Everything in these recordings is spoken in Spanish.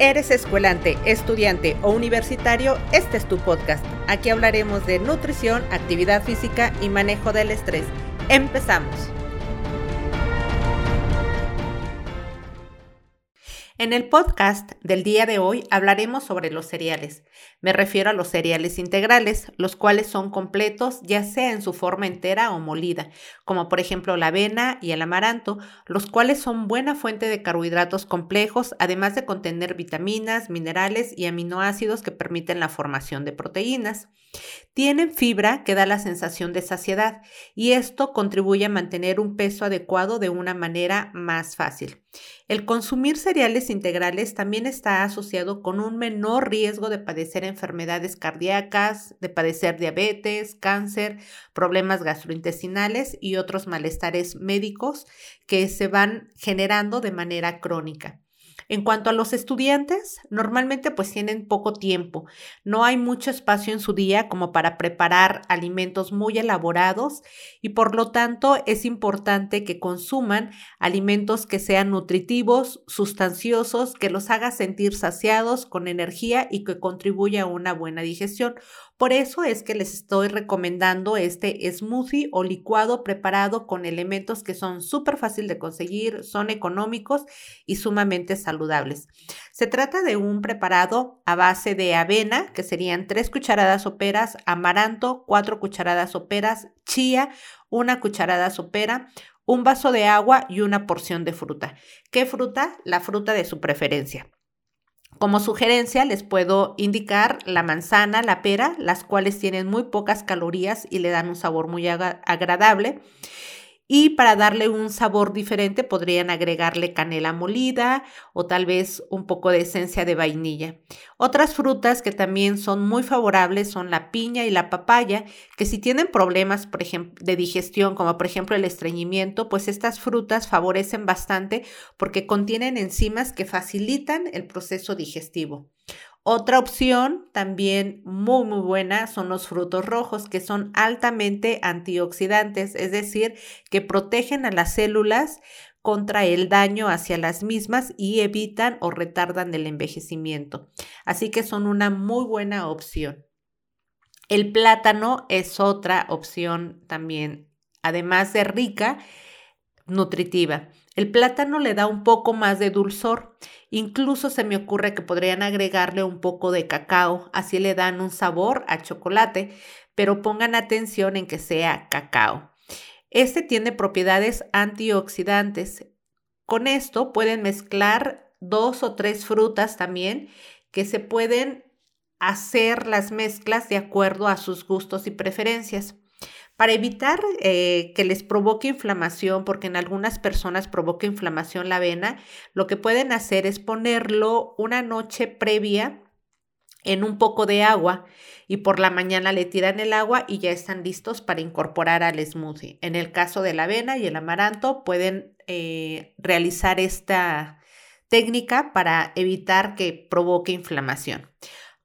eres escuelante, estudiante o universitario, este es tu podcast. Aquí hablaremos de nutrición, actividad física y manejo del estrés. Empezamos. En el podcast del día de hoy hablaremos sobre los cereales. Me refiero a los cereales integrales, los cuales son completos ya sea en su forma entera o molida, como por ejemplo la avena y el amaranto, los cuales son buena fuente de carbohidratos complejos, además de contener vitaminas, minerales y aminoácidos que permiten la formación de proteínas. Tienen fibra que da la sensación de saciedad y esto contribuye a mantener un peso adecuado de una manera más fácil. El consumir cereales integrales también está asociado con un menor riesgo de padecer enfermedades cardíacas, de padecer diabetes, cáncer, problemas gastrointestinales y otros malestares médicos que se van generando de manera crónica. En cuanto a los estudiantes, normalmente pues tienen poco tiempo, no hay mucho espacio en su día como para preparar alimentos muy elaborados y por lo tanto es importante que consuman alimentos que sean nutritivos, sustanciosos, que los haga sentir saciados, con energía y que contribuya a una buena digestión. Por eso es que les estoy recomendando este smoothie o licuado preparado con elementos que son súper fácil de conseguir, son económicos y sumamente saludables. Se trata de un preparado a base de avena, que serían 3 cucharadas soperas, amaranto, 4 cucharadas soperas, chía, una cucharada sopera, un vaso de agua y una porción de fruta. ¿Qué fruta? La fruta de su preferencia. Como sugerencia les puedo indicar la manzana, la pera, las cuales tienen muy pocas calorías y le dan un sabor muy agradable. Y para darle un sabor diferente podrían agregarle canela molida o tal vez un poco de esencia de vainilla. Otras frutas que también son muy favorables son la piña y la papaya, que si tienen problemas, de digestión, como por ejemplo el estreñimiento, pues estas frutas favorecen bastante porque contienen enzimas que facilitan el proceso digestivo. Otra opción también muy muy buena son los frutos rojos que son altamente antioxidantes, es decir, que protegen a las células contra el daño hacia las mismas y evitan o retardan el envejecimiento. Así que son una muy buena opción. El plátano es otra opción también, además de rica, nutritiva. El plátano le da un poco más de dulzor. Incluso se me ocurre que podrían agregarle un poco de cacao, así le dan un sabor a chocolate, pero pongan atención en que sea cacao. Este tiene propiedades antioxidantes. Con esto pueden mezclar dos o tres frutas también que se pueden hacer las mezclas de acuerdo a sus gustos y preferencias. Para evitar eh, que les provoque inflamación, porque en algunas personas provoca inflamación la avena, lo que pueden hacer es ponerlo una noche previa en un poco de agua y por la mañana le tiran el agua y ya están listos para incorporar al smoothie. En el caso de la avena y el amaranto pueden eh, realizar esta técnica para evitar que provoque inflamación.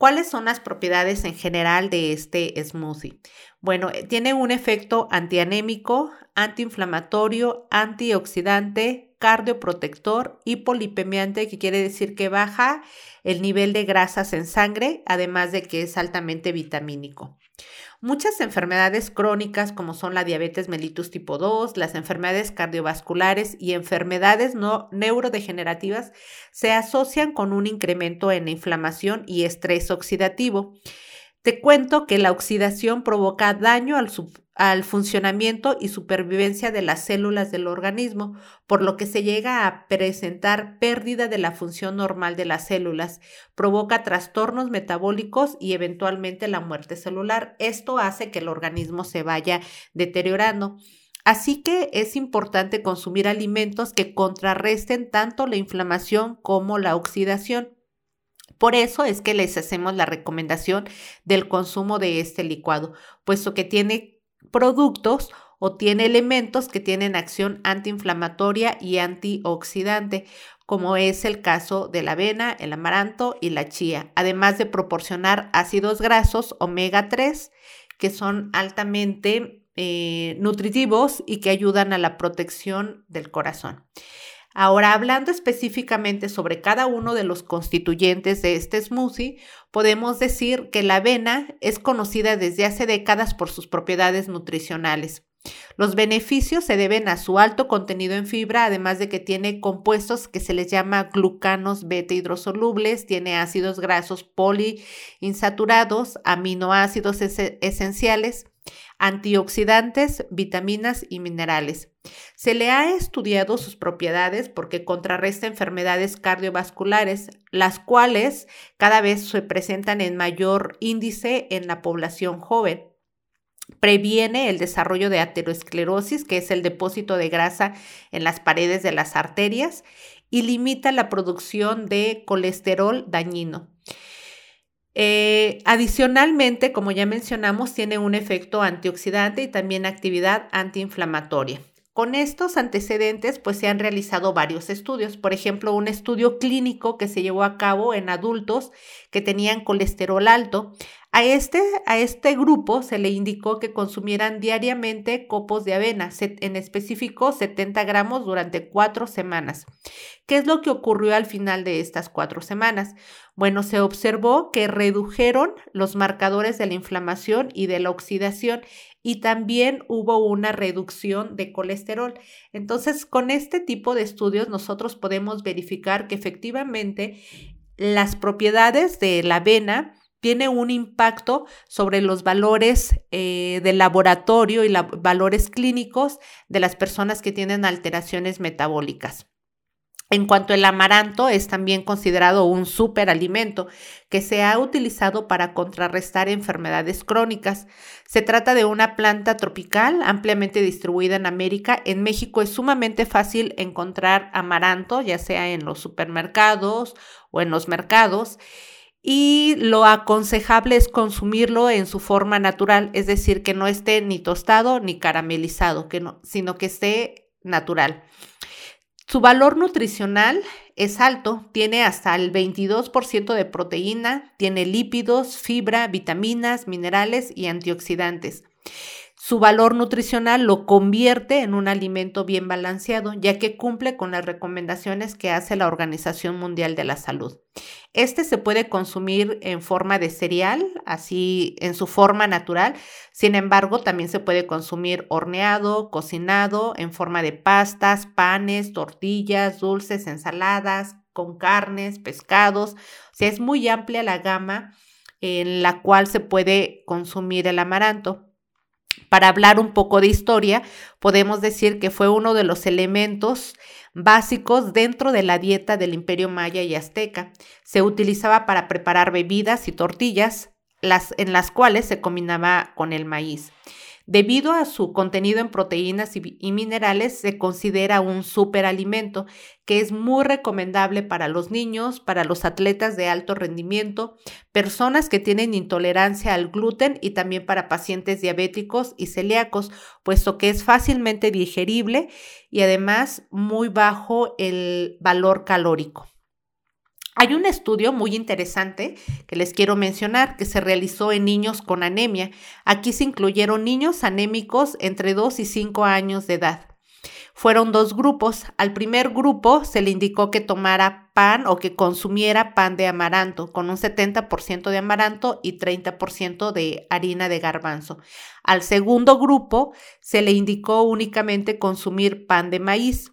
¿Cuáles son las propiedades en general de este smoothie? Bueno, eh, tiene un efecto antianémico, antiinflamatorio, antioxidante, cardioprotector, hipolipemiante, que quiere decir que baja el nivel de grasas en sangre, además de que es altamente vitamínico. Muchas enfermedades crónicas como son la diabetes mellitus tipo 2, las enfermedades cardiovasculares y enfermedades no neurodegenerativas se asocian con un incremento en la inflamación y estrés oxidativo. Te cuento que la oxidación provoca daño al, funcionamiento y supervivencia de las células del organismo, por lo que se llega a presentar pérdida de la función normal de las células, provoca trastornos metabólicos y eventualmente la muerte celular. Esto hace que el organismo se vaya deteriorando. Así que es importante consumir alimentos que contrarresten tanto la inflamación como la oxidación. Por eso es que les hacemos la recomendación del consumo de este licuado, puesto que tiene productos o tiene elementos que tienen acción antiinflamatoria y antioxidante, como es el caso de la avena, el amaranto y la chía, además de proporcionar ácidos grasos omega 3 que son altamente eh, nutritivos y que ayudan a la protección del corazón. Ahora, hablando específicamente sobre cada uno de los constituyentes de este smoothie, podemos decir que la avena es conocida desde hace décadas por sus propiedades nutricionales. Los beneficios se deben a su alto contenido en fibra, además de que tiene compuestos que se les llama glucanos beta hidrosolubles, tiene ácidos grasos poliinsaturados, aminoácidos esenciales, antioxidantes, vitaminas y minerales. Se le ha estudiado sus propiedades porque contrarresta enfermedades cardiovasculares, las cuales cada vez se presentan en mayor índice en la población joven previene el desarrollo de aterosclerosis, que es el depósito de grasa en las paredes de las arterias, y limita la producción de colesterol dañino. Eh, adicionalmente, como ya mencionamos, tiene un efecto antioxidante y también actividad antiinflamatoria. Con estos antecedentes, pues se han realizado varios estudios. Por ejemplo, un estudio clínico que se llevó a cabo en adultos que tenían colesterol alto. A este, a este grupo se le indicó que consumieran diariamente copos de avena, en específico 70 gramos durante cuatro semanas. ¿Qué es lo que ocurrió al final de estas cuatro semanas? Bueno, se observó que redujeron los marcadores de la inflamación y de la oxidación y también hubo una reducción de colesterol. Entonces, con este tipo de estudios nosotros podemos verificar que efectivamente las propiedades de la avena tiene un impacto sobre los valores eh, del laboratorio y los valores clínicos de las personas que tienen alteraciones metabólicas. En cuanto al amaranto, es también considerado un superalimento que se ha utilizado para contrarrestar enfermedades crónicas. Se trata de una planta tropical ampliamente distribuida en América. En México es sumamente fácil encontrar amaranto, ya sea en los supermercados o en los mercados y lo aconsejable es consumirlo en su forma natural, es decir, que no esté ni tostado ni caramelizado, sino que esté natural. Su valor nutricional es alto, tiene hasta el 22% de proteína, tiene lípidos, fibra, vitaminas, minerales y antioxidantes. Su valor nutricional lo convierte en un alimento bien balanceado, ya que cumple con las recomendaciones que hace la Organización Mundial de la Salud. Este se puede consumir en forma de cereal, así en su forma natural. Sin embargo, también se puede consumir horneado, cocinado, en forma de pastas, panes, tortillas, dulces, ensaladas, con carnes, pescados. O sea, es muy amplia la gama en la cual se puede consumir el amaranto. Para hablar un poco de historia, podemos decir que fue uno de los elementos básicos dentro de la dieta del imperio maya y azteca. Se utilizaba para preparar bebidas y tortillas, las, en las cuales se combinaba con el maíz. Debido a su contenido en proteínas y, minerales, se considera un superalimento que es muy recomendable para los niños, para los atletas de alto rendimiento, personas que tienen intolerancia al gluten y también para pacientes diabéticos y celíacos, puesto que es fácilmente digerible y además muy bajo el valor calórico. Hay un estudio muy interesante que les quiero mencionar que se realizó en niños con anemia. Aquí se incluyeron niños anémicos entre 2 y 5 años de edad. Fueron dos grupos. Al primer grupo se le indicó que tomara pan o que consumiera pan de amaranto, con un 70% de amaranto y 30% de harina de garbanzo. Al segundo grupo se le indicó únicamente consumir pan de maíz.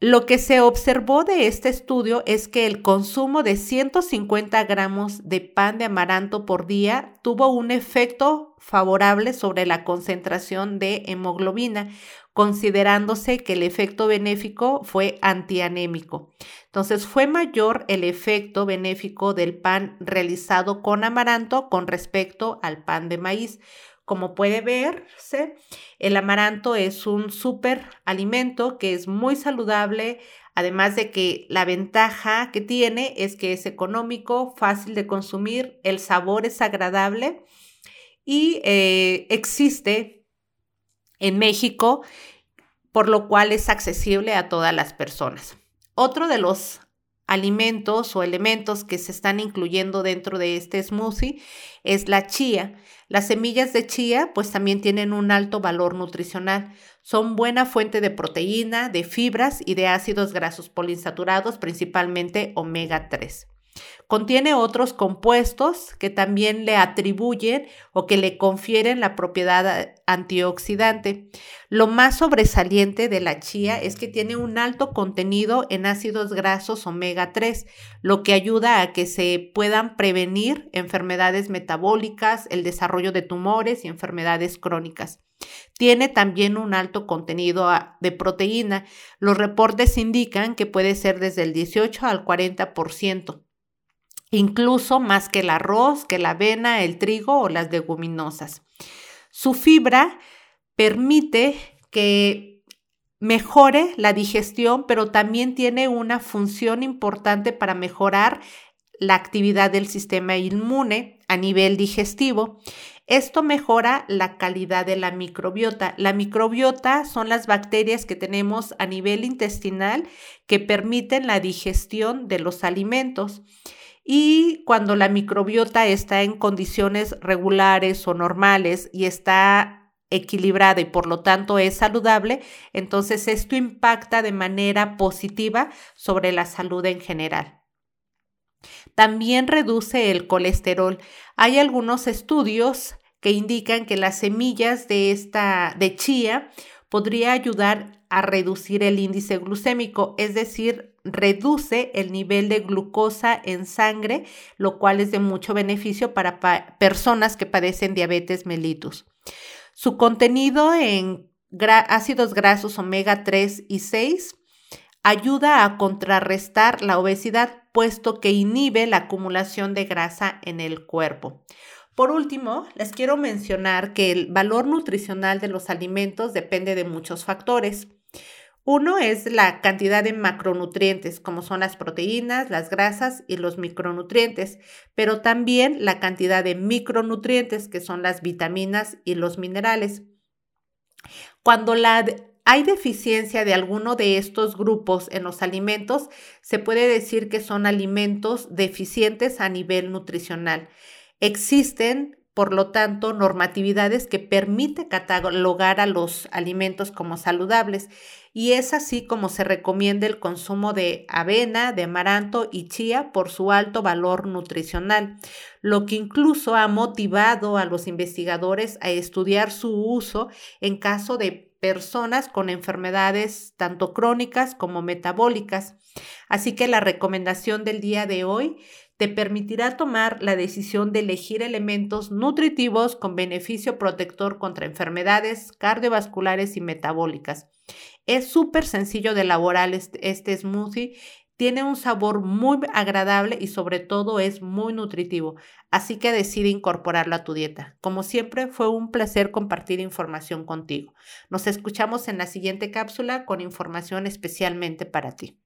Lo que se observó de este estudio es que el consumo de 150 gramos de pan de amaranto por día tuvo un efecto favorable sobre la concentración de hemoglobina, considerándose que el efecto benéfico fue antianémico. Entonces fue mayor el efecto benéfico del pan realizado con amaranto con respecto al pan de maíz. Como puede verse, el amaranto es un súper alimento que es muy saludable, además de que la ventaja que tiene es que es económico, fácil de consumir, el sabor es agradable y eh, existe en México, por lo cual es accesible a todas las personas. Otro de los alimentos o elementos que se están incluyendo dentro de este smoothie es la chía. Las semillas de chía pues también tienen un alto valor nutricional. Son buena fuente de proteína, de fibras y de ácidos grasos poliinsaturados, principalmente omega 3. Contiene otros compuestos que también le atribuyen o que le confieren la propiedad antioxidante. Lo más sobresaliente de la chía es que tiene un alto contenido en ácidos grasos omega 3, lo que ayuda a que se puedan prevenir enfermedades metabólicas, el desarrollo de tumores y enfermedades crónicas. Tiene también un alto contenido de proteína. Los reportes indican que puede ser desde el 18 al 40% incluso más que el arroz, que la avena, el trigo o las leguminosas. Su fibra permite que mejore la digestión, pero también tiene una función importante para mejorar la actividad del sistema inmune a nivel digestivo. Esto mejora la calidad de la microbiota. La microbiota son las bacterias que tenemos a nivel intestinal que permiten la digestión de los alimentos. Y cuando la microbiota está en condiciones regulares o normales y está equilibrada y por lo tanto es saludable, entonces esto impacta de manera positiva sobre la salud en general. También reduce el colesterol. Hay algunos estudios que indican que las semillas de esta de chía podría ayudar a reducir el índice glucémico, es decir, reduce el nivel de glucosa en sangre, lo cual es de mucho beneficio para personas que padecen diabetes mellitus. Su contenido en ácidos grasos omega 3 y 6 ayuda a contrarrestar la obesidad, puesto que inhibe la acumulación de grasa en el cuerpo. Por último, les quiero mencionar que el valor nutricional de los alimentos depende de muchos factores. Uno es la cantidad de macronutrientes, como son las proteínas, las grasas y los micronutrientes, pero también la cantidad de micronutrientes, que son las vitaminas y los minerales. Cuando hay deficiencia de alguno de estos grupos en los alimentos, se puede decir que son alimentos deficientes a nivel nutricional. Existen por lo tanto, normatividades que permite catalogar a los alimentos como saludables y es así como se recomienda el consumo de avena, de amaranto y chía por su alto valor nutricional, lo que incluso ha motivado a los investigadores a estudiar su uso en caso de personas con enfermedades tanto crónicas como metabólicas. Así que la recomendación del día de hoy te permitirá tomar la decisión de elegir elementos nutritivos con beneficio protector contra enfermedades cardiovasculares y metabólicas. Es súper sencillo de elaborar este, smoothie. Tiene un sabor muy agradable y sobre todo es muy nutritivo, así que decide incorporarlo a tu dieta. Como siempre, fue un placer compartir información contigo. Nos escuchamos en la siguiente cápsula con información especialmente para ti.